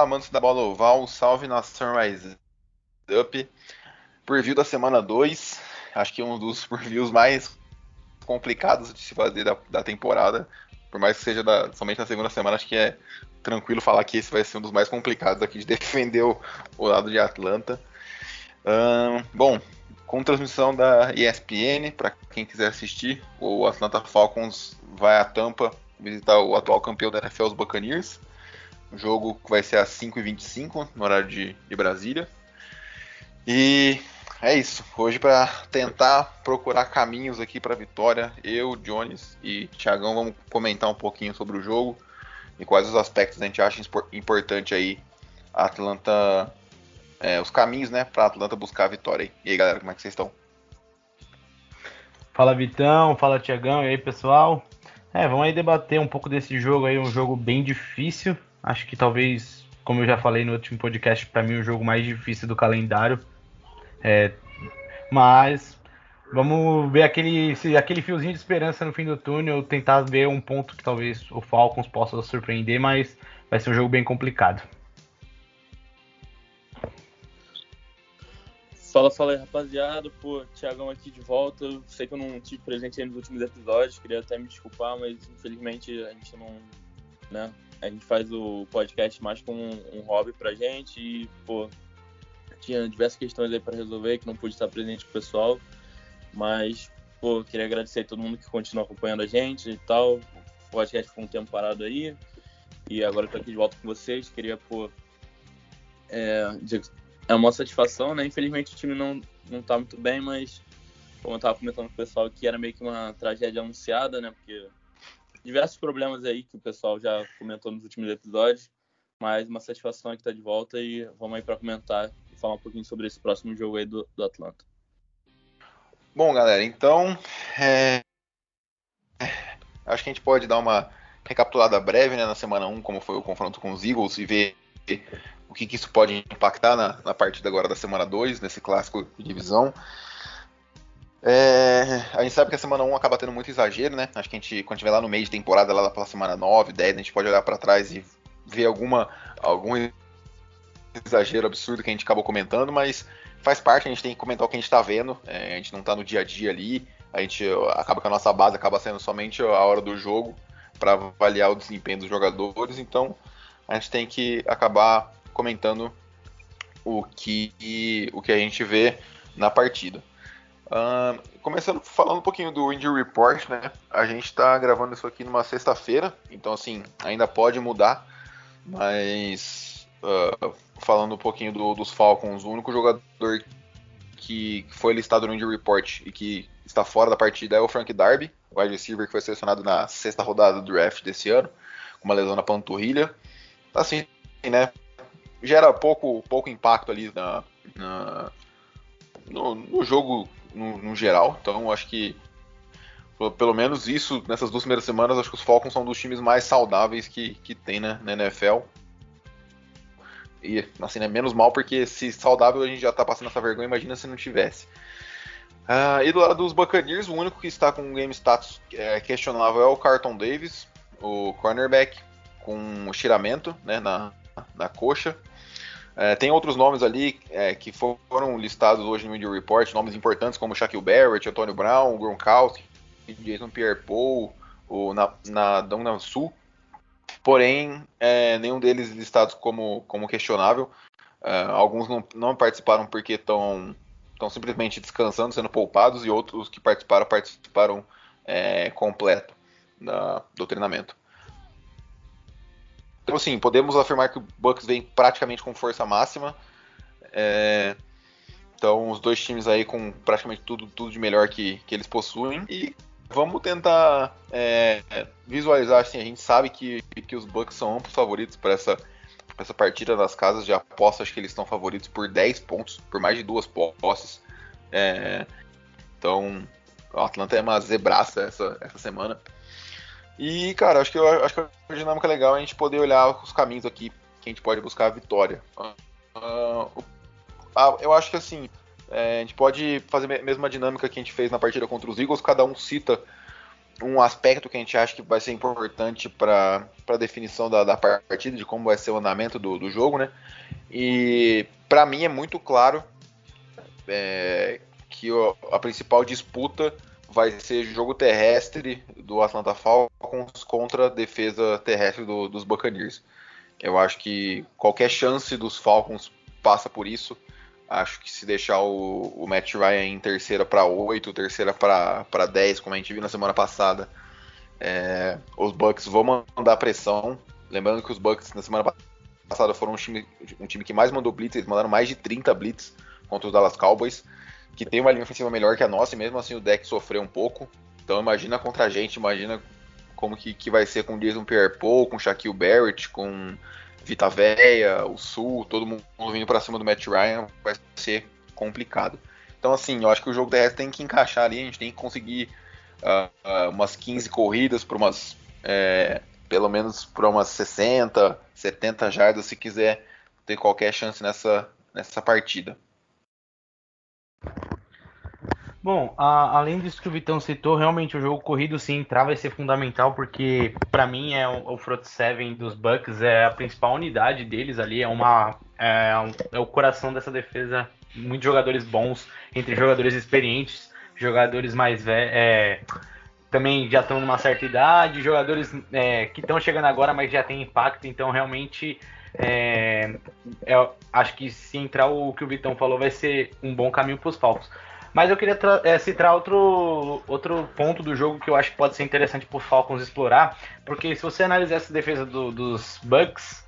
Olá, amantes da bola oval, salve na Sunrise Up. Preview da semana 2, acho que um dos previews mais complicados de se fazer da, da temporada. Por mais que seja da, somente na segunda semana, acho que é tranquilo falar que esse vai ser um dos mais complicados aqui de defender o, o lado de Atlanta. bom, com transmissão da ESPN, para quem quiser assistir, o Atlanta Falcons vai a Tampa visitar o atual campeão da NFL, os Buccaneers. O jogo vai ser às 5h25, no horário de, de Brasília. E é isso. Hoje, para tentar procurar caminhos aqui para vitória, eu, Jones e Thiagão vamos comentar um pouquinho sobre o jogo e quais os aspectos a gente acha importante aí a Atlanta, é, os caminhos, né, para Atlanta buscar a vitória. E aí, galera, como é que vocês estão? Fala Vitão, fala Tiagão, e aí pessoal? É, vamos aí debater um pouco desse jogo aí, um jogo bem difícil, Acho que talvez, como eu já falei no último podcast, para mim o jogo mais difícil do calendário. É, mas vamos ver aquele, aquele fiozinho de esperança no fim do túnel, tentar ver um ponto que talvez o Falcons possa surpreender, mas vai ser um jogo bem complicado. Fala, fala aí, rapaziada. Pô, Thiagão aqui de volta. Sei que eu não tive presente nos últimos episódios, queria até me desculpar, mas infelizmente a gente não, né, a gente faz o podcast mais como um, um hobby pra gente e, pô, tinha diversas questões aí para resolver que não pude estar presente com o pessoal, mas, pô, queria agradecer a todo mundo que continua acompanhando a gente e tal. O podcast ficou um tempo parado aí e agora eu tô aqui de volta com vocês. Queria, pô, é, é uma satisfação, né? Infelizmente o time não, não tá muito bem, mas como eu tava comentando com o pessoal que era meio que uma tragédia anunciada, né? Porque diversos problemas aí que o pessoal já comentou nos últimos episódios, mas uma satisfação que tá de volta e vamos aí para comentar e falar um pouquinho sobre esse próximo jogo aí do, do Atlanta. Bom, galera, então é... acho que a gente pode dar uma recapitulada breve né, na semana 1, como foi o confronto com os Eagles, e ver o que, que isso pode impactar na, na partida agora da semana 2, nesse clássico de divisão. É, a gente sabe que a semana 1 acaba tendo muito exagero, né? Acho que a gente, quando estiver lá no meio de temporada, lá pela semana 9, 10, a gente pode olhar para trás e ver alguma, algum exagero absurdo que a gente acabou comentando, mas faz parte, a gente tem que comentar o que a gente está vendo, é, a gente não está no dia a dia ali, a gente acaba que a nossa base acaba sendo somente a hora do jogo para avaliar o desempenho dos jogadores, então a gente tem que acabar comentando o que, o que a gente vê na partida. Uh, começando falando um pouquinho do Injury Report, né? A gente está gravando isso aqui numa sexta-feira, então assim, ainda pode mudar, mas uh, falando um pouquinho do, dos Falcons, o único jogador que foi listado no Injury Report e que está fora da partida é o Frank Darby, o wide receiver que foi selecionado na sexta rodada do draft desse ano, com uma lesão na panturrilha. Assim, né? Gera pouco, pouco impacto ali na, na no, no jogo no, no geral. Então acho que pelo menos isso nessas duas primeiras semanas, acho que os Falcons são um dos times mais saudáveis que, que tem né, na NFL. E assim, né, menos mal, porque se saudável a gente já tá passando essa vergonha, imagina se não tivesse. Uh, e do lado dos Buccaneers, o único que está com um game status é, questionável é o Carlton Davis, o cornerback, com um estiramento né, na, na coxa. É, tem outros nomes ali é, que foram listados hoje no Injury Report, nomes importantes como Shaquille Barrett, Antônio Brown, Gronkowski, Jason Pierre-Paul, o Nadão Sul. Porém, é, nenhum deles listados como, como questionável. É, alguns não, não participaram porque estão simplesmente descansando, sendo poupados, e outros que participaram, participaram é, completo da, do treinamento. Então, assim, podemos afirmar que o Bucks vem praticamente com força máxima. É, então, os dois times aí com praticamente tudo, tudo de melhor que, que eles possuem. E vamos tentar é, visualizar assim. A gente sabe que, que os Bucks são amplos favoritos para essa, essa partida das casas de aposta. Acho que eles estão favoritos por 10 pontos, por mais de duas posses. É, então, o Atlanta é uma zebraça essa, essa semana. E, cara, acho que, eu, acho que a dinâmica legal é a gente poder olhar os caminhos aqui que a gente pode buscar a vitória. Uh, eu acho que assim, é, a gente pode fazer a mesma dinâmica que a gente fez na partida contra os Eagles, cada um cita um aspecto que a gente acha que vai ser importante para a definição da, da, partida, de como vai ser o andamento do, do jogo, né? E para mim é muito claro é, que a principal disputa vai ser jogo terrestre do Atlanta Falcons contra a defesa terrestre do, dos Buccaneers. Eu acho que qualquer chance dos Falcons passa por isso. Acho que se deixar o, o Matt Ryan em terceira para 8, terceira para 10, como a gente viu na semana passada, é, os Bucks vão mandar pressão. Lembrando que os Bucks na semana passada foram um time, um time que mais mandou blitz, eles mandaram mais de 30 blitz contra os Dallas Cowboys, que tem uma linha ofensiva melhor que a nossa, e mesmo assim o deck sofreu um pouco. Então imagina contra a gente, imagina como que, que vai ser com o Jason Pierre-Paul, com Shaquille Barrett, com Vita Véia, o Sul, todo mundo vindo para cima do Matt Ryan, vai ser complicado. Então, assim, eu acho que o jogo terrestre tem que encaixar ali, a gente tem que conseguir uh, uh, umas 15 corridas por umas. É, pelo menos por umas 60, 70 jardas, se quiser ter qualquer chance nessa, nessa partida. Bom, a, além disso que o Vitão citou, realmente o jogo corrido sim entrar vai ser fundamental, porque para mim é o, o front seven dos Bucks é a principal unidade deles ali, é uma é, é o coração dessa defesa, muitos jogadores bons, entre jogadores experientes, jogadores mais velhos, é, também já estão numa certa idade, jogadores é, que estão chegando agora, mas já tem impacto, então realmente é, é, acho que se entrar o que o Vitão falou vai ser um bom caminho para os Falcons. Mas eu queria é, citar outro, outro ponto do jogo que eu acho que pode ser interessante para os Falcons explorar, porque se você analisar essa defesa do, dos Bucks,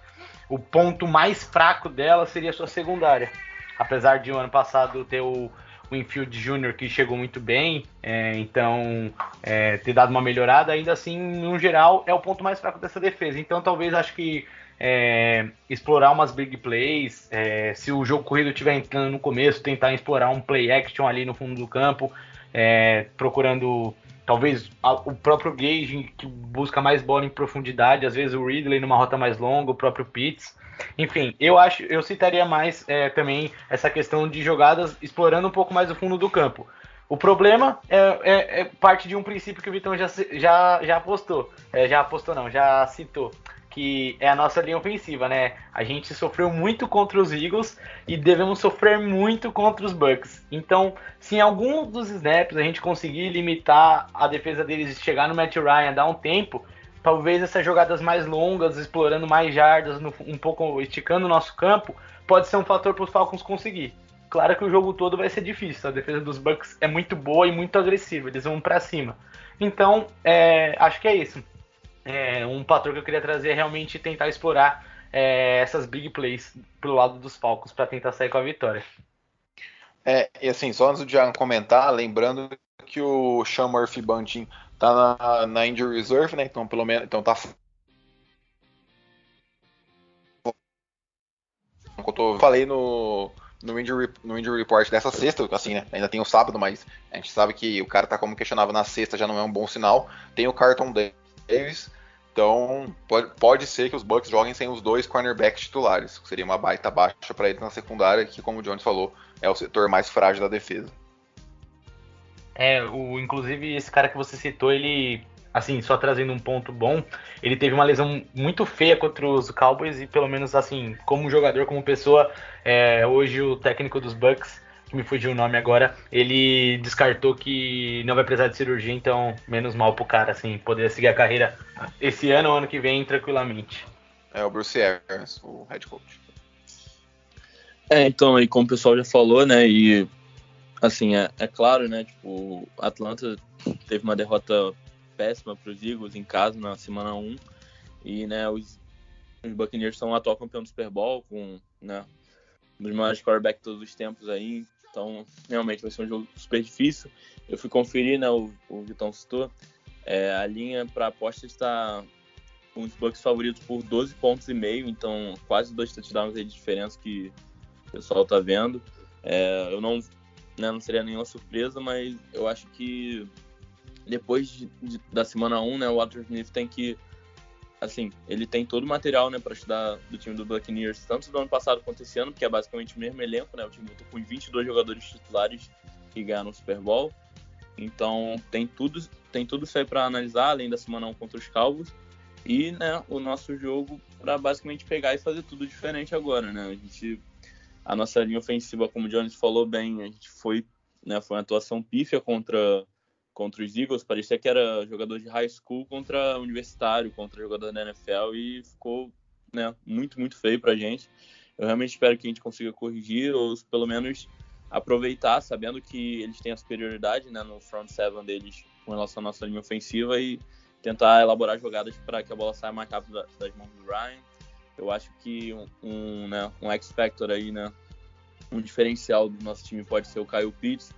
o ponto mais fraco dela seria a sua secundária. Apesar de o ano passado ter o Winfield Jr., que chegou muito bem, é, então é, ter dado uma melhorada, ainda assim, no geral, é o ponto mais fraco dessa defesa. Então talvez acho que é, explorar umas big plays, é, se o jogo corrido estiver entrando no começo, tentar explorar um play action ali no fundo do campo, é, procurando talvez a, o próprio Gage que busca mais bola em profundidade, às vezes o Ridley numa rota mais longa, o próprio Pitts. Enfim, eu acho, eu citaria mais é, também essa questão de jogadas explorando um pouco mais o fundo do campo. O problema é, é, é parte de um princípio que o Vitão já, já, já apostou, é, já apostou não, já citou, que é a nossa linha ofensiva, né? A gente sofreu muito contra os Eagles e devemos sofrer muito contra os Bucks. Então, se em algum dos snaps a gente conseguir limitar a defesa deles chegar no Matt Ryan, dar um tempo, talvez essas jogadas mais longas, explorando mais jardas, um pouco esticando o nosso campo, pode ser um fator para os Falcons conseguir. Claro que o jogo todo vai ser difícil. A defesa dos Bucks é muito boa e muito agressiva. Eles vão para cima. Então, é, acho que é isso é, um patrão que eu queria trazer é realmente tentar explorar é, essas big plays pelo lado dos Falcons para tentar sair com a vitória. É, e assim, só antes de comentar, lembrando que o Sean Murphy Bunting tá na, na injury reserve, né? Então, pelo menos, então tá eu falei no, no, injury, no injury report dessa sexta, assim, né? Ainda tem o sábado, mas a gente sabe que o cara tá como questionável na sexta, já não é um bom sinal. Tem o Carton Day Davis. Então, pode, pode ser que os Bucks joguem sem os dois cornerbacks titulares, que seria uma baita baixa para eles na secundária, que, como o Jones falou, é o setor mais frágil da defesa. É, o, inclusive esse cara que você citou, ele, assim, só trazendo um ponto bom, ele teve uma lesão muito feia contra os Cowboys e pelo menos, assim, como jogador, como pessoa, é, hoje o técnico dos Bucks que me fugiu o nome agora, ele descartou que não vai precisar de cirurgia, então menos mal pro cara, assim, poder seguir a carreira esse ano ou ano que vem tranquilamente. É o Bruce Arians, o head coach. É, então, aí como o pessoal já falou, né, e assim, é, é claro, né, tipo, Atlanta teve uma derrota péssima para os Eagles em casa na semana 1, e, né, os, os Buccaneers são o atual campeão do Super Bowl com, né, um dos maiores quarterbacks de todos os tempos aí, Então, realmente vai ser um jogo super difícil. Eu fui conferir, né? O, o Vitão citou. É, a linha para aposta está com os Bucks favoritos por 12 pontos e meio, então quase dois touchdowns de diferença que o pessoal tá vendo. É, eu não, né, não seria nenhuma surpresa, mas eu acho que depois de, de, da semana 1, né, o Walter Smith tem que assim, ele tem todo o material, né, para estudar do time do Buccaneers, tanto do ano passado quanto esse ano, porque é basicamente o mesmo elenco, né? O time voltou com 22 jogadores titulares que ganharam o Super Bowl. Então, tem tudo, tem tudo isso aí para analisar, além da semana 1 contra os Calvos. E, né, o nosso jogo para basicamente pegar e fazer tudo diferente agora, né? A gente a nossa linha ofensiva, como o Jones falou bem, a gente foi, né, foi uma atuação pífia contra contra os Eagles, parecia que era jogador de high school contra universitário, contra jogador da NFL e ficou né, muito, muito feio pra gente. Eu realmente espero que a gente consiga corrigir ou pelo menos aproveitar, sabendo que eles têm a superioridade né, no front seven deles com relação à nossa linha ofensiva e tentar elaborar jogadas para que a bola saia mais rápido das mãos do Ryan. Eu acho que um, um, né, um X-Factor aí, né, um diferencial do nosso time pode ser o Kyle Pitts,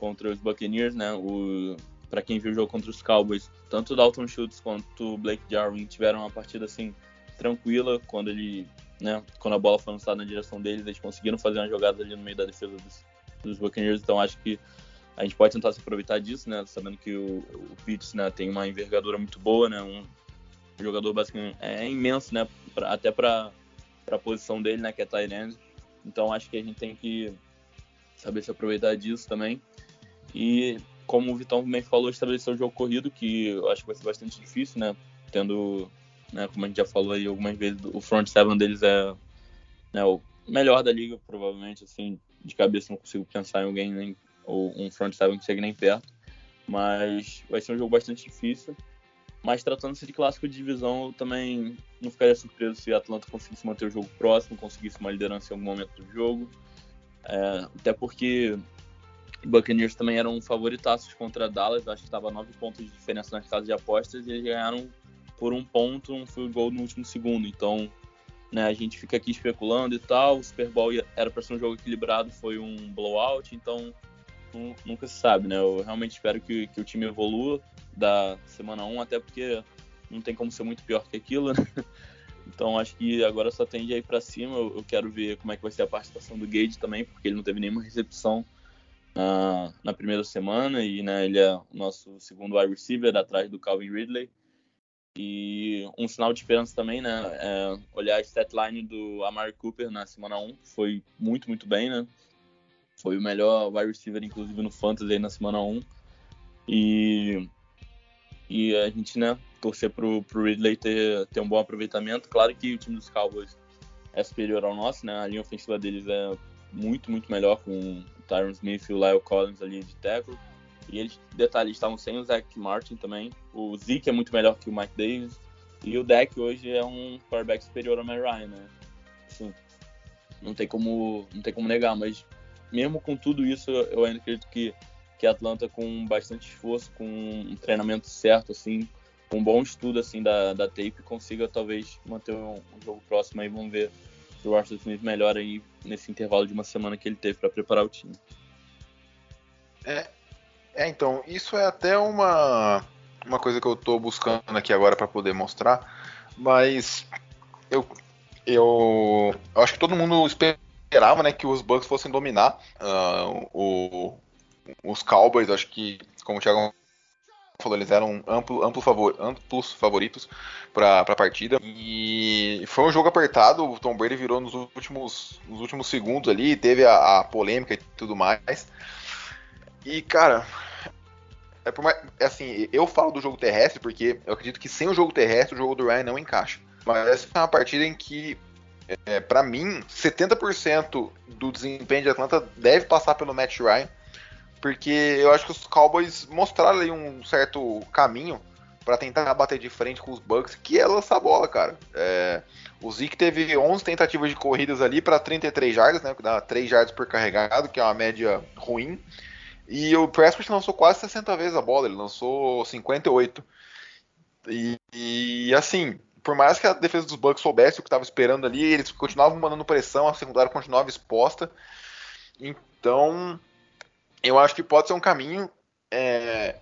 contra os Buccaneers, né? O para quem viu o jogo contra os Cowboys, tanto o Dalton Schultz quanto o Blake Jarwin tiveram uma partida assim tranquila quando ele, né, quando a bola foi lançada na direção deles, eles conseguiram fazer uma jogada ali no meio da defesa dos, dos Buccaneers, então acho que a gente pode tentar se aproveitar disso, né, sabendo que o, o Pitts, né, tem uma envergadura muito boa, né, um jogador basicamente é imenso, né, pra, até para a posição dele, né, que é tight end. Então acho que a gente tem que saber se aproveitar disso também. E como o Vitão também falou, estabelecer o jogo corrido, que eu acho que vai ser bastante difícil, né? Tendo, né, como a gente já falou aí algumas vezes, o front seven deles é né, o melhor da liga, provavelmente, assim, de cabeça não consigo pensar em alguém, nem, ou um front seven que chegue nem perto. Mas vai ser um jogo bastante difícil. Mas tratando-se de clássico de divisão, eu também não ficaria surpreso se a Atlanta conseguisse manter o jogo próximo, conseguisse uma liderança em algum momento do jogo. É, até porque Buccaneers também eram favoritaços contra Dallas, acho que estava nove pontos de diferença nas casas de apostas e eles ganharam por um ponto um field goal no último segundo. Então, né, a gente fica aqui especulando e tal. O Super Bowl era para ser um jogo equilibrado, foi um blowout, então nunca se sabe, né? Eu realmente espero que, que o time evolua da semana 1, até porque não tem como ser muito pior que aquilo, né? Então acho que agora só tende a ir para cima. Eu, eu, quero ver como é que vai ser a participação do Gage também, porque ele não teve nenhuma recepção na, na primeira semana e né, ele é o nosso segundo wide receiver atrás do Calvin Ridley. E um sinal de esperança também, né? É olhar a stat line do Amari Cooper na semana 1, foi muito, muito bem, né? Foi o melhor wide receiver, inclusive, no Fantasy na semana 1. E, e a gente, né, torcer pro, pro Ridley ter, ter um bom aproveitamento. Claro que o time dos Cowboys é superior ao nosso, né? A linha ofensiva deles é muito, muito melhor com Tyron Smith e o Lyle Collins ali de tackle. E eles, detalhe, estavam sem o Zach Martin também. O Zeke é muito melhor que o Mike Davis. E o deck hoje é um quarterback superior ao Matt Ryan, né? Assim, não tem como, não tem como negar, mas mesmo com tudo isso, eu ainda acredito que que Atlanta com bastante esforço, com um treinamento certo, assim, com um bom estudo assim da, da tape, consiga talvez manter um, um jogo próximo aí. Vamos ver se o Arthur Smith melhora aí nesse intervalo de uma semana que ele teve para preparar o time. É, é, então, isso é até uma, uma coisa que eu estou buscando aqui agora para poder mostrar, mas eu, eu, eu, acho que todo mundo esperava né, que os Bucks fossem dominar uh, o, os Cowboys. Acho que, como o Thiago falou, eles eram amplo, amplo favor, amplos favoritos para a partida. E foi um jogo apertado, o Tom Brady virou nos últimos, nos últimos segundos ali, teve a, a polêmica e tudo mais. E, cara, é, mais, é assim, eu falo do jogo terrestre porque eu acredito que sem o jogo terrestre o jogo do Ryan não encaixa. Mas essa é uma partida em que, é, para mim, 70% do desempenho de Atlanta deve passar pelo Matt Ryan porque eu acho que os Cowboys mostraram ali um certo caminho para tentar bater de frente com os Bucks, que é lançar a bola, cara. É, o Zeke teve 11 tentativas de corridas ali para 33 jardas, né, que dá 3 jardas por carregado, que é uma média ruim. E o Prescott lançou quase 60 vezes a bola, ele lançou 58. E, e assim, por mais que a defesa dos Bucks soubesse o que estava esperando ali, eles continuavam mandando pressão, a secundária continuava exposta. Então, eu acho que pode ser um caminho. É,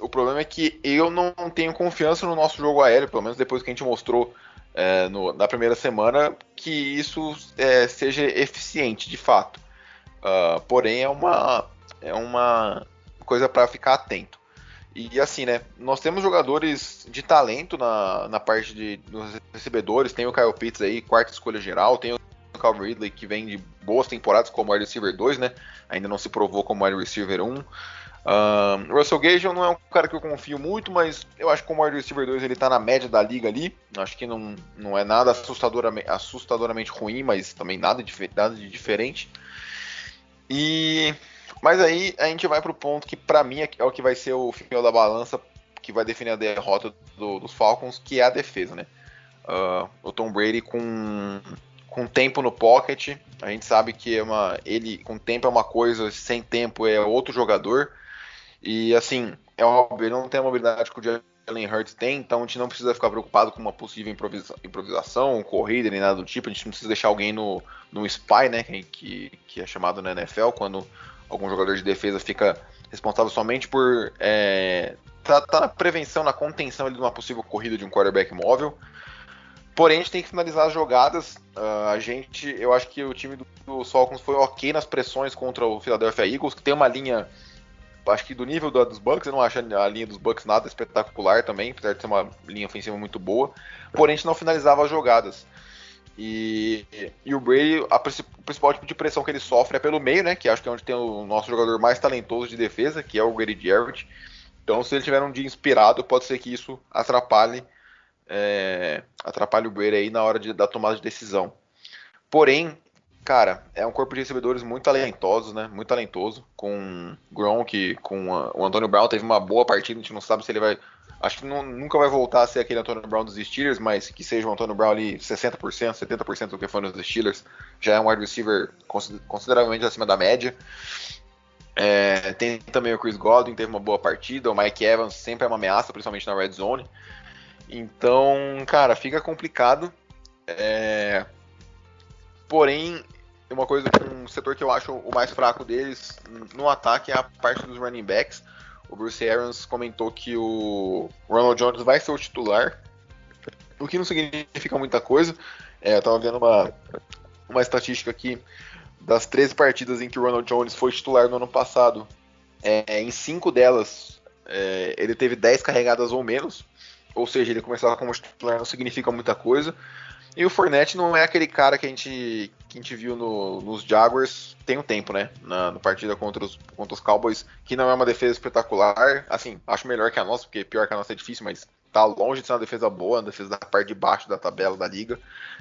o problema é que eu não tenho confiança no nosso jogo aéreo, pelo menos depois que a gente mostrou é, no, na primeira semana, que isso é, seja eficiente de fato. Uh, porém, é uma, é uma coisa para ficar atento. E assim, né? Nós temos jogadores de talento na, na parte de, dos recebedores. Tem o Kyle Pitts aí, quarta escolha geral. Tem o Calvin Ridley, que vem de boas temporadas como wide receiver 2, né? Ainda não se provou como wide receiver 1. Um, Russell Gage não é um cara que eu confio muito, mas eu acho que como wide receiver 2 ele tá na média da liga ali. Acho que não, não é nada assustadoramente, assustadoramente ruim, mas também nada de, nada de diferente. E mas aí a gente vai pro ponto que para mim é o que vai ser o fiel da balança que vai definir a derrota do, dos Falcons, que é a defesa, né? Uh, o Tom Brady com com tempo no pocket, a gente sabe que é uma, ele com tempo é uma coisa, sem tempo é outro jogador. E assim, é óbvio, ele não tem a mobilidade que o Jalen Hurts tem, então a gente não precisa ficar preocupado com uma possível improvisa improvisação, corrida, nem nada do tipo. A gente não precisa deixar alguém no, no spy, né? Que, que é chamado na NFL, quando algum jogador de defesa fica responsável somente por é, tá, tá na prevenção, na contenção de uma possível corrida de um quarterback móvel. Porém, a gente tem que finalizar as jogadas. Uh, a gente, eu acho que o time do, do Falcons foi ok nas pressões contra o Philadelphia Eagles, que tem uma linha acho que do nível do, dos Bucks, eu não acho a linha dos Bucks nada espetacular também, apesar de ser uma linha ofensiva muito boa. Porém, a gente não finalizava as jogadas. E, e o Brady, a, o principal tipo de pressão que ele sofre é pelo meio, né? Que acho que é onde tem o nosso jogador mais talentoso de defesa, que é o Grady Jarrett. Então, se ele tiver um dia inspirado, pode ser que isso atrapalhe, é, atrapalhe o Brady aí na hora de, da tomada de decisão. Porém, Cara, é um corpo de recebedores muito talentoso, né? Muito talentoso. Com Gronk, com a, o Antônio Brown teve uma boa partida, a gente não sabe se ele vai. Acho que não, nunca vai voltar a ser aquele Antônio Brown dos Steelers, mas que seja o Antônio Brown ali 60%, 70% do que foi nos Steelers. Já é um wide receiver consideravelmente acima da média. É, tem também o Chris Godwin, teve uma boa partida. O Mike Evans sempre é uma ameaça, principalmente na red zone. Então, cara, fica complicado. É, Porém, uma coisa, um setor que eu acho o mais fraco deles no ataque é a parte dos running backs. O Bruce Arians comentou que o Ronald Jones vai ser o titular, o que não significa muita coisa. É, eu tava vendo uma, uma estatística aqui das 13 partidas em que o Ronald Jones foi titular no ano passado. É, em cinco delas, é, ele teve 10 carregadas ou menos, ou seja, ele começava como titular não significa muita coisa. E o Fournette não é aquele cara que a gente, que a gente viu no, nos Jaguars tem um tempo, né? Na, na, partida contra os, contra os Cowboys, que não é uma defesa espetacular. Assim, acho melhor que a nossa, porque pior que a nossa é difícil, mas tá longe de ser uma defesa boa, uma defesa da parte de baixo da tabela da liga.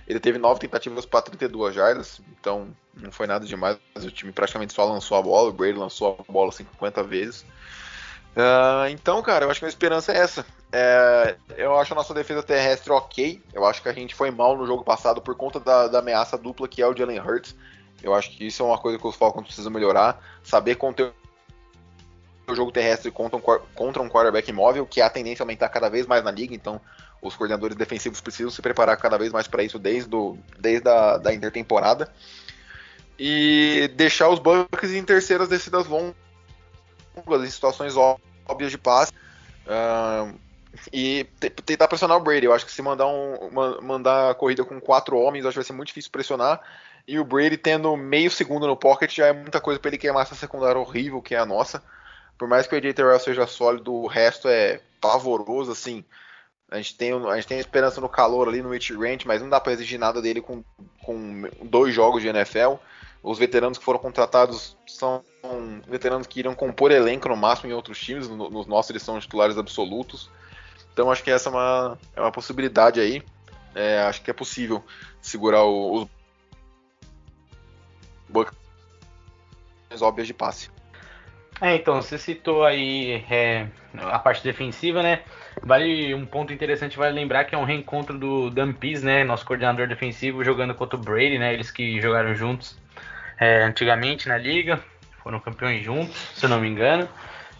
Ele teve nove tentativas para 32 jardas, então não foi nada demais. O time praticamente só lançou a bola, o Brady lançou a bola 50 vezes. Uh, então, cara, eu acho que a esperança é essa. É, eu acho a nossa defesa terrestre ok. Eu acho que a gente foi mal no jogo passado por conta da, da ameaça dupla que é o Jalen Hurts. Eu acho que isso é uma coisa que os Falcons precisam melhorar. Saber conter o jogo terrestre contra um, contra um quarterback móvel, que é a tendência a aumentar cada vez mais na liga. Então, os coordenadores defensivos precisam se preparar cada vez mais para isso desde, do, desde a da intertemporada. E deixar os Bucks em terceiras descidas longas, em situações óbvias de passe. Uh, e tentar pressionar o Brady. Eu acho que se mandar, um, mandar a corrida com quatro homens, acho que vai ser muito difícil pressionar. E o Brady tendo meio segundo no pocket já é muita coisa para ele queimar essa secundária horrível que é a nossa. Por mais que o AJ Terrell seja sólido, o resto é pavoroso, assim. A gente tem, a gente tem esperança no calor ali no mid range, mas não dá para exigir nada dele com, com dois jogos de NFL. Os veteranos que foram contratados são veteranos que irão compor elenco no máximo em outros times. Nos nossos eles são titulares absolutos. Então acho que essa é uma, é uma possibilidade aí. É, acho que é possível segurar os Bucks óbvias de passe. É, então, você citou aí é, a parte defensiva, né? Vale um ponto interessante, vale lembrar que é um reencontro do Dan Pease, né? Nosso coordenador defensivo, jogando contra o Brady, né? Eles que jogaram juntos é, antigamente na liga, foram campeões juntos, se eu não me engano.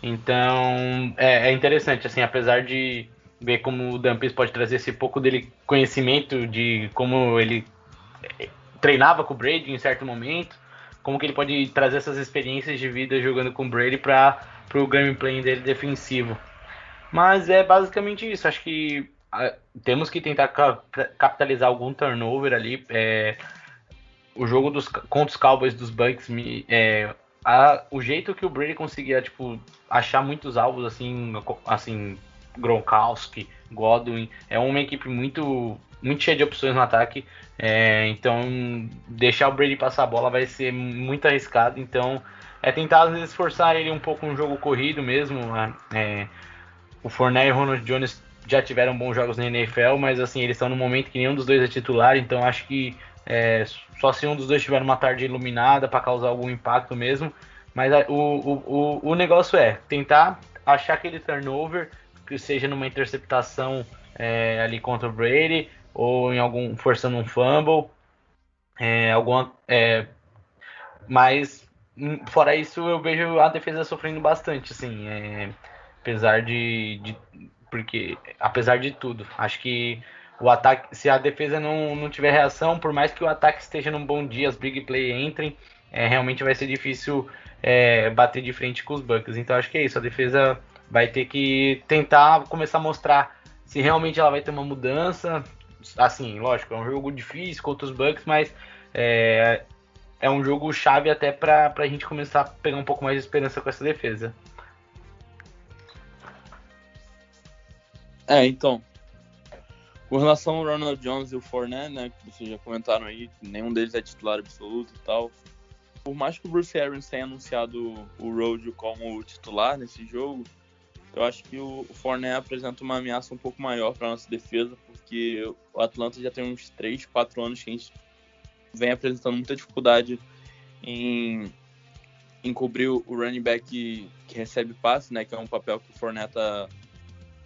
Então, é, é interessante, assim, apesar de ver como o Dampis pode trazer esse pouco dele conhecimento de como ele treinava com o Brady em certo momento, como que ele pode trazer essas experiências de vida jogando com o Brady para o gameplay dele defensivo. Mas é basicamente isso. Acho que a, temos que tentar capitalizar algum turnover ali. É, o jogo dos, contra os Cowboys dos Bucks, me, é, a, o jeito que o Brady conseguia tipo, achar muitos alvos assim, assim Gronkowski, Godwin, é uma equipe muito muito cheia de opções no ataque. É, então, deixar o Brady passar a bola vai ser muito arriscado. Então, é tentar às vezes forçar ele um pouco um jogo corrido mesmo. Né? É, o Fournette e o Ronald Jones já tiveram bons jogos na NFL, mas assim, eles estão no momento que nenhum dos dois é titular, então acho que é, só se um dos dois tiver uma tarde iluminada para causar algum impacto mesmo. Mas o, o, o, o negócio é tentar achar aquele turnover, que seja numa interceptação é, ali contra o Brady, ou em algum forçando um fumble, é, alguma, é, mas hum, fora isso eu vejo a defesa sofrendo bastante, assim, é, apesar de, de, porque apesar de tudo, acho que o ataque, se a defesa não, não tiver reação, por mais que o ataque esteja num bom dia, as big play entrem, é, realmente vai ser difícil é, bater de frente com os Bucks. Então acho que é isso, a defesa vai ter que tentar começar a mostrar se realmente ela vai ter uma mudança, assim, lógico, é um jogo difícil contra os Bucks, mas é, é um jogo chave até para a gente começar a pegar um pouco mais de esperança com essa defesa. É, então. Com relação ao Ronald Jones e o Fournette, né, que vocês já comentaram aí, nenhum deles é titular absoluto e tal. Por mais que o Bruce Arians tenha anunciado o Road como titular nesse jogo, eu acho que o Fournette apresenta uma ameaça um pouco maior para nossa defesa, porque o Atlanta já tem uns 3, 4 anos que a gente vem apresentando muita dificuldade em, em cobrir o running back que, que recebe passe, né, que é um papel que o Fournette tá,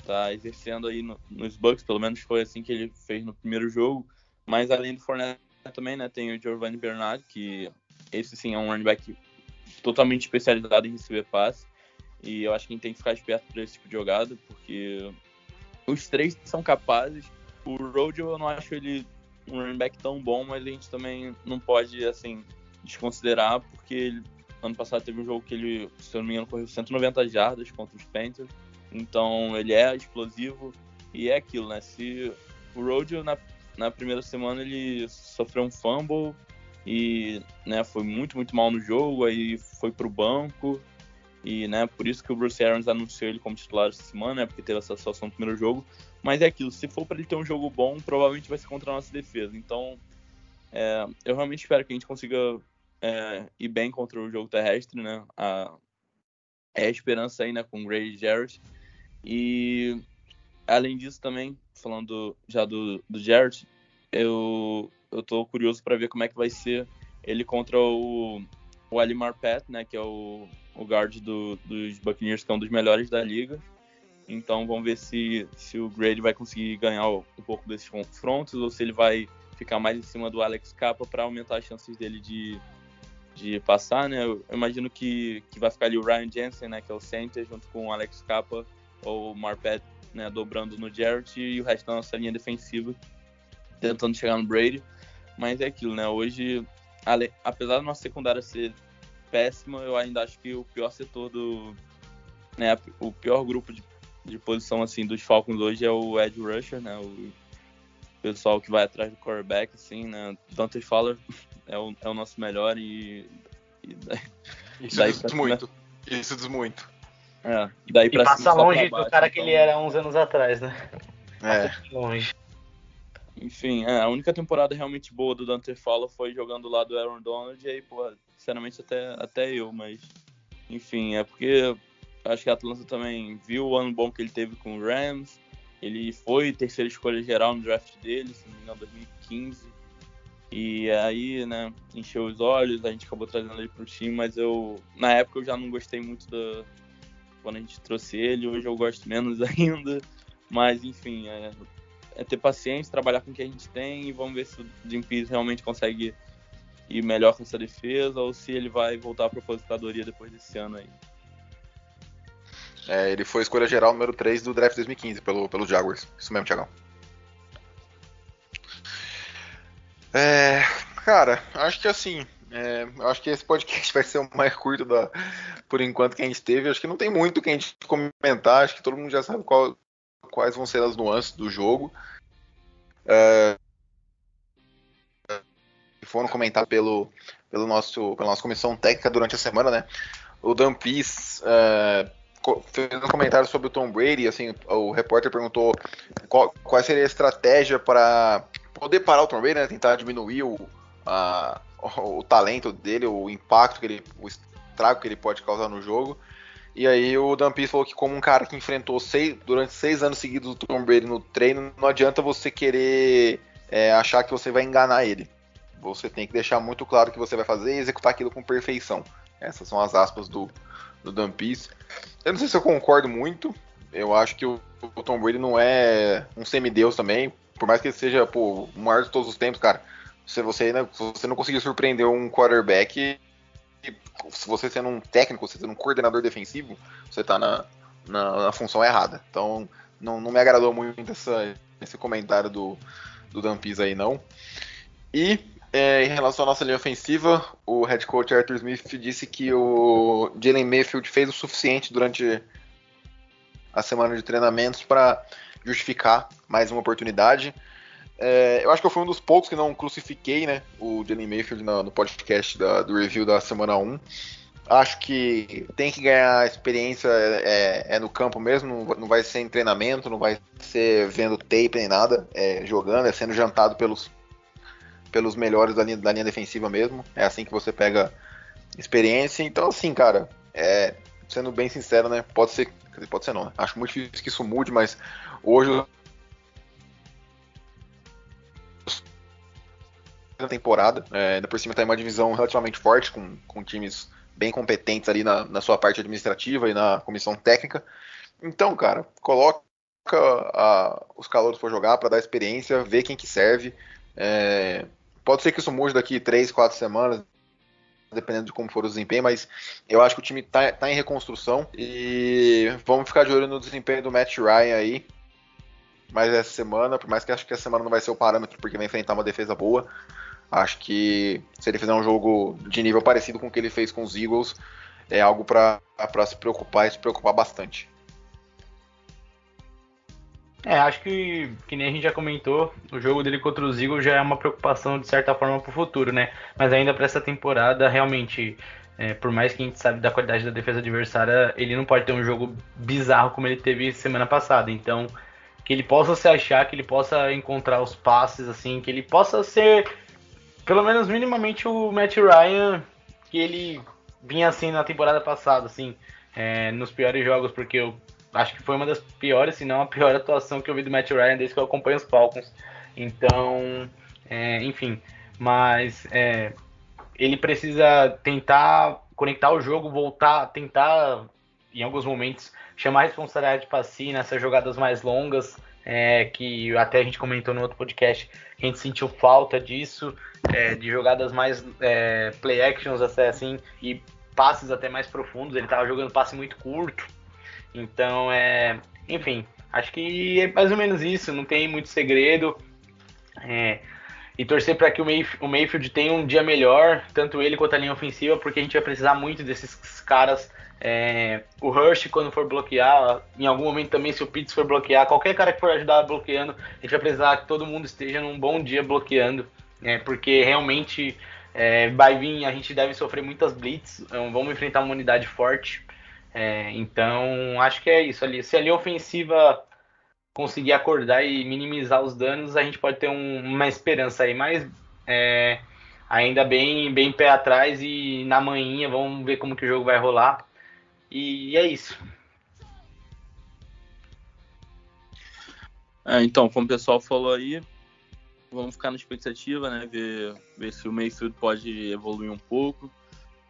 tá exercendo aí no, nos Bucks, pelo menos foi assim que ele fez no primeiro jogo. Mas além do Fournette também, né, tem o Giovanni Bernard, que esse sim é um running back totalmente especializado em receber passe. E eu acho que a gente tem que ficar esperto para esse tipo de jogada, porque os três são capazes. O Rojo eu não acho ele um running back tão bom, mas a gente também não pode, assim, desconsiderar, porque ele, ano passado teve um jogo que ele, se eu não me engano, correu 190 jardas contra os Panthers. Então ele é explosivo e é aquilo, né? Se o Rojo na, na primeira semana ele sofreu um fumble e né, foi muito, muito mal no jogo, aí foi pro banco e, né, por isso que o Bruce Arians anunciou ele como titular essa semana, né, porque teve essa situação no primeiro jogo. Mas é aquilo, se for para ele ter um jogo bom, provavelmente vai ser contra a nossa defesa. Então, é, eu realmente espero que a gente consiga é, ir bem contra o jogo terrestre, né? A, é a esperança aí, né, com o Gray Jarrett. E, além disso também, falando já do, do Jarrett, eu, eu tô curioso para ver como é que vai ser ele contra o, o Ali Marpet, né, que é o o guard do, dos Buccaneers, que é um dos melhores da liga. Então vamos ver se, se o Grady vai conseguir ganhar um pouco desses confrontos ou se ele vai ficar mais em cima do Alex Capa para aumentar as chances dele de, de passar, né? Eu imagino que, que vai ficar ali o Ryan Jensen, né, que é o center, junto com o Alex Capa ou o Marpet, né, dobrando no Jarrett e o resto da nossa linha defensiva tentando chegar no Brady. Mas é aquilo, né? Hoje, apesar da nossa secundária ser péssima, eu ainda acho que o pior setor do. Né, o pior grupo de, de posição assim dos Falcons hoje é o Ed Rusher, né? O pessoal que vai atrás do quarterback, assim, né? Dante Fowler é o, é o nosso melhor e. e daí, Isso daí diz muito. Isso diz muito. É, daí pra e passa longe do cara então... que ele era uns anos atrás, né? É. Passa longe. Enfim, é, a única temporada realmente boa do Dante Fowler foi jogando lá do Aaron Donald e aí, pô, sinceramente até, até eu, mas enfim, é porque acho que a Atlanta também viu o ano bom que ele teve com o Rams. Ele foi terceira escolha geral no draft dele, se não me engano, 2015. E aí, né, encheu os olhos, a gente acabou trazendo ele pro time, mas eu, na época, eu já não gostei muito. Quando a gente trouxe ele, hoje eu gosto menos ainda. Mas, enfim, é, é ter paciência, trabalhar com o que a gente tem e vamos ver se o Jim Pease realmente consegue ir melhor com essa defesa ou se ele vai voltar para a aposentadoria depois desse ano aí. É, ele foi escolha geral número 3 do draft 2015 pelo, pelo Jaguars. Isso mesmo, Thiagão. É, cara, acho que assim, É, acho que esse podcast vai ser o mais curto da, por enquanto que a gente teve. Acho que não tem muito que a gente comentar. Acho que todo mundo já sabe qual, quais vão ser as nuances do jogo. É, foram comentados pelo, pelo nosso, pela nossa comissão técnica durante a semana, né? O Dan é, fez um comentário sobre o Tom Brady. Assim, o repórter perguntou qual, qual seria a estratégia para poder parar o Tom Brady, né? Tentar diminuir o, a, o talento dele, o impacto que ele, o estrago que ele pode causar no jogo. E aí o Dan Pease falou que como um cara que enfrentou seis, durante seis anos seguidos o Tom Brady no treino, não adianta você querer é, achar que você vai enganar ele. Você tem que deixar muito claro que você vai fazer e executar aquilo com perfeição. Essas são as aspas do, do Dan. Eu não sei se eu concordo muito. Eu acho que o, o Tom Brady não é um semideus também. Por mais que ele seja pô, o maior de todos os tempos, cara se você, né, se você não conseguir surpreender um quarterback, se você sendo um técnico, você sendo um coordenador defensivo, você está na, na, na, função errada. Então, não, não me agradou muito essa, esse comentário do, do Dampis aí, não. E é, em relação à nossa linha ofensiva, o head coach Arthur Smith disse que o Jalen Mayfield fez o suficiente durante a semana de treinamentos para justificar mais uma oportunidade. É, eu acho que eu fui um dos poucos que não crucifiquei, né? O Jalen Mayfield no, no podcast da, do review da semana 1. Acho que tem que ganhar experiência é, é, no campo mesmo, não, não, vai ser em treinamento, não vai ser vendo tape nem nada, é jogando, é sendo jantado pelos, pelos melhores da linha, da linha defensiva mesmo. É assim que você pega experiência. Então, assim, cara, é, sendo bem sincero, né? Pode ser, pode ser não. Né? Acho muito difícil que isso mude, mas hoje na temporada. É, ainda por cima tem tá uma divisão relativamente forte, com, com times bem competentes ali na, na sua parte administrativa e na comissão técnica. Então, cara, coloca a, os calouros para jogar, para dar experiência, ver quem que serve. É, pode ser que isso mude daqui 3, 4 semanas, dependendo de como for o desempenho, mas eu acho que o time tá, tá em reconstrução e vamos ficar de olho no desempenho do Matt Ryan aí. Mais essa semana, por mais que acho que essa semana não vai ser o parâmetro, porque vai enfrentar uma defesa boa. Acho que se ele fizer um jogo de nível parecido com o que ele fez com os Eagles, é algo para se preocupar e se preocupar bastante. É, acho que, que nem a gente já comentou, o jogo dele contra os Eagles já é uma preocupação de certa forma para o futuro, né? Mas ainda para essa temporada, realmente, é, por mais que a gente sabe da qualidade da defesa adversária, ele não pode ter um jogo bizarro como ele teve semana passada. Então, que ele possa se achar, que ele possa encontrar os passes, assim, que ele possa ser pelo menos minimamente o Matt Ryan, que ele vinha assim na temporada passada, assim, é, nos piores jogos, porque eu acho que foi uma das piores, se não a pior atuação que eu vi do Matt Ryan desde que eu acompanho os Falcons. Então, é, enfim, mas é, ele precisa tentar conectar o jogo, voltar, tentar em alguns momentos chamar a responsabilidade para si nessas jogadas mais longas, é, que até a gente comentou no outro podcast, a gente sentiu falta disso, é, de jogadas mais é, play actions até assim, e passes até mais profundos, ele estava jogando passe muito curto, então é, enfim, acho que é mais ou menos isso, não tem muito segredo, é, e torcer para que o, Mayf o Mayfield tenha um dia melhor, tanto ele quanto a linha ofensiva, porque a gente vai precisar muito desses caras é, o Rush, quando for bloquear, em algum momento também, se o Pitts for bloquear, qualquer cara que for ajudar bloqueando, a gente vai precisar que todo mundo esteja num bom dia bloqueando, né, porque realmente é, vai vir, a gente deve sofrer muitas blitz, então vamos enfrentar uma unidade forte. É, então, acho que é isso ali. Se a linha ofensiva conseguir acordar e minimizar os danos, a gente pode ter um, uma esperança aí, mas é, ainda bem, bem pé atrás e na manhã vamos ver como que o jogo vai rolar. E é isso. É, então, como o pessoal falou aí, vamos ficar na expectativa, né? Ver, ver se o Mayfield pode evoluir um pouco.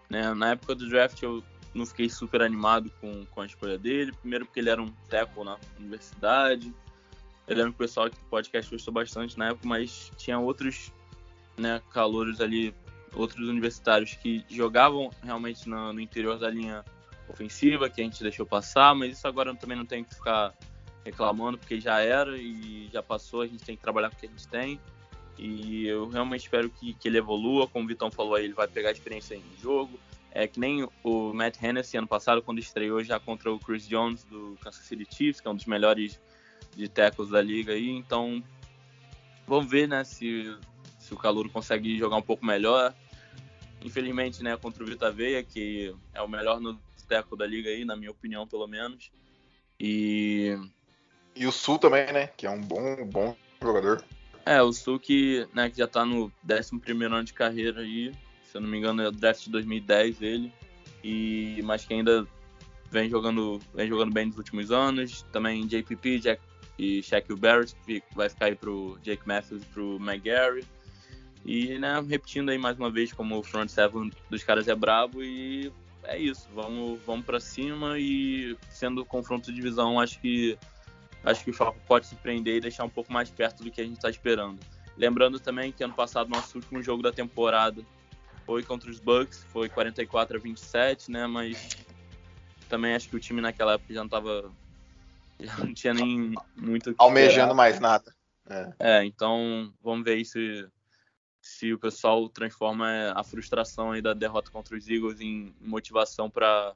Né? Na época do draft eu não fiquei super animado com, com a escolha dele. Primeiro porque ele era um tackle na universidade. Eu lembro que o pessoal aqui do podcast gostou bastante na época, mas tinha outros né, calouros ali, outros universitários que jogavam realmente no, no interior da linha ofensiva que a gente deixou passar, mas isso agora também não tem que ficar reclamando porque já era e já passou, a gente tem que trabalhar com o que a gente tem. E eu realmente espero que, que ele evolua. Como o Vitão falou aí, ele vai pegar experiência em jogo. É que nem o Matt Hennessy ano passado, quando estreou já contra o Chris Jones do Kansas City Chiefs, que é um dos melhores de tackles da liga aí. Então, vamos ver, né, se, se o Calouro consegue jogar um pouco melhor. Infelizmente, né, contra o Vita Veia, que é o melhor no tackle da liga aí, na minha opinião, pelo menos. E e o Sul também, né? Que é um bom, bom jogador. É, o Sul que, né, que já tá no 11 ano de carreira aí. Se eu não me engano, é o draft de 2010 ele. E, mas que ainda vem jogando, vem jogando bem nos últimos anos. Também JPP, Jack e Shaquille Barrett, que vai ficar aí pro Jake Matthews e pro McGarry. E, né, repetindo aí mais uma vez como o front seven dos caras é brabo e é isso. Vamos, vamos para cima e sendo confronto de divisão, acho que acho que o Falcons pode surpreender e deixar um pouco mais perto do que a gente está esperando. Lembrando também que ano passado nosso último jogo da temporada foi contra os Bucks, foi 44 a 27, né? Mas também acho que o time naquela época já não tava já não tinha nem muito almejando esperar. mais nada. É. é. então vamos ver aí se, se o pessoal transforma a frustração aí da derrota contra os Eagles em motivação para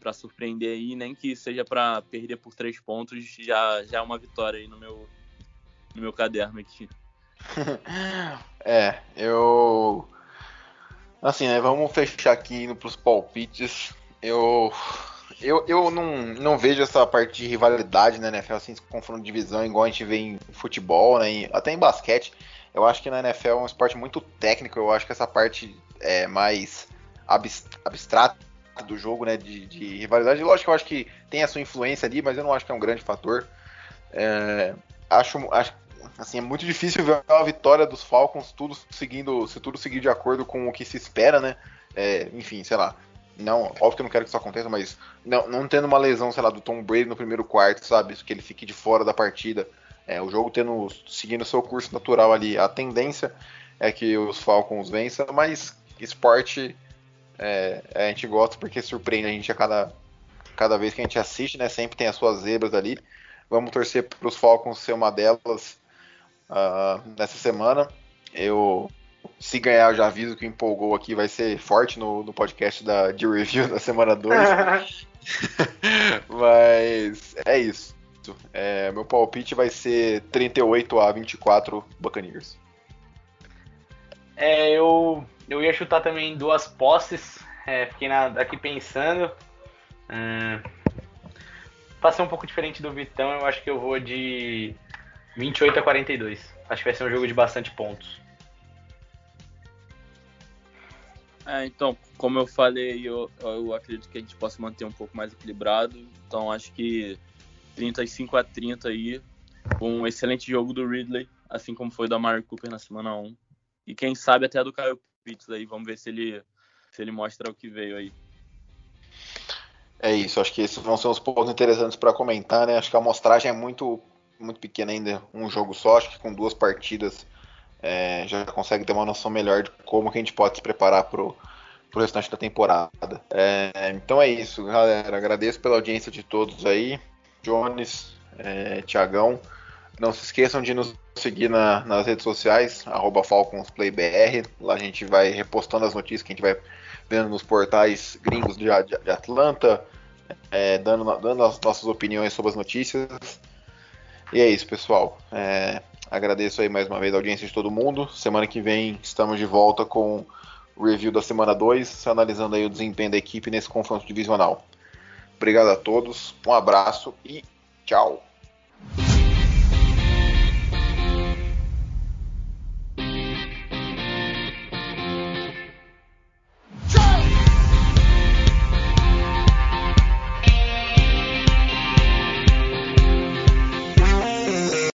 para surpreender aí, nem que seja para perder por três pontos, já, já é uma vitória aí no meu, no meu caderno aqui. é, eu. Assim, né? Vamos fechar aqui indo pros palpites. Eu. Eu, eu não, não vejo essa parte de rivalidade na NFL, assim, confronto de divisão, igual a gente vê em futebol, né? até em basquete. Eu acho que na NFL é um esporte muito técnico, eu acho que essa parte é mais abstrata do jogo, né? De, de, rivalidade. Lógico que eu acho que tem a sua influência ali, mas eu não acho que é um grande fator. É, acho, acho assim, é muito difícil ver a vitória dos Falcons, tudo seguindo, se tudo seguir de acordo com o que se espera, né? É, enfim, sei lá. Não, óbvio que eu não quero que isso aconteça, mas não, não tendo uma lesão, sei lá, do Tom Brady no primeiro quarto, sabe? Que ele fique de fora da partida. É, o jogo tendo seguindo seu curso natural ali. A tendência é que os Falcons vençam, mas esporte é, a gente gosta porque surpreende a gente a cada, cada vez que a gente assiste, né? Sempre tem as suas zebras ali. Vamos torcer para os Falcons ser uma delas uh, nessa semana. Eu, se ganhar, eu já aviso que empolgou aqui vai ser forte no, no podcast da, de review da semana 2. Mas é isso. É, meu palpite vai ser 38 a 24 Buccaneers. É, eu eu ia chutar também duas posses. É, fiquei na, aqui pensando. Pra ser um pouco diferente do Vitão, eu acho que eu vou de 28 a 42. Acho que vai ser um jogo de bastante pontos. É, então, como eu falei, eu, eu acredito que a gente possa manter um pouco mais equilibrado. Então, acho que 35 a 30 aí. Um excelente jogo do Ridley, assim como foi da Mario Cooper na semana 1. E quem sabe até do Kyle Pitts aí, vamos ver se ele, se ele mostra o que veio aí. É isso, acho que esses vão ser os pontos interessantes para comentar, né? Acho que a amostragem é muito, muito pequena ainda, um jogo só, acho que com duas partidas é, já consegue ter uma noção melhor de como que a gente pode se preparar pro, pro restante da temporada. É, então é isso, galera. Agradeço pela audiência de todos aí. Jones, é, Tiagão. Não se esqueçam de nos seguir na, nas redes sociais, FalconsPlayBR. Lá a gente vai repostando as notícias que a gente vai vendo nos portais gringos de, de, de Atlanta, é, dando, dando as nossas opiniões sobre as notícias. E é isso, pessoal. É, agradeço aí mais uma vez a audiência de todo mundo. Semana que vem estamos de volta com o review da semana 2, analisando aí o desempenho da equipe nesse confronto divisional. Obrigado a todos, um abraço e tchau.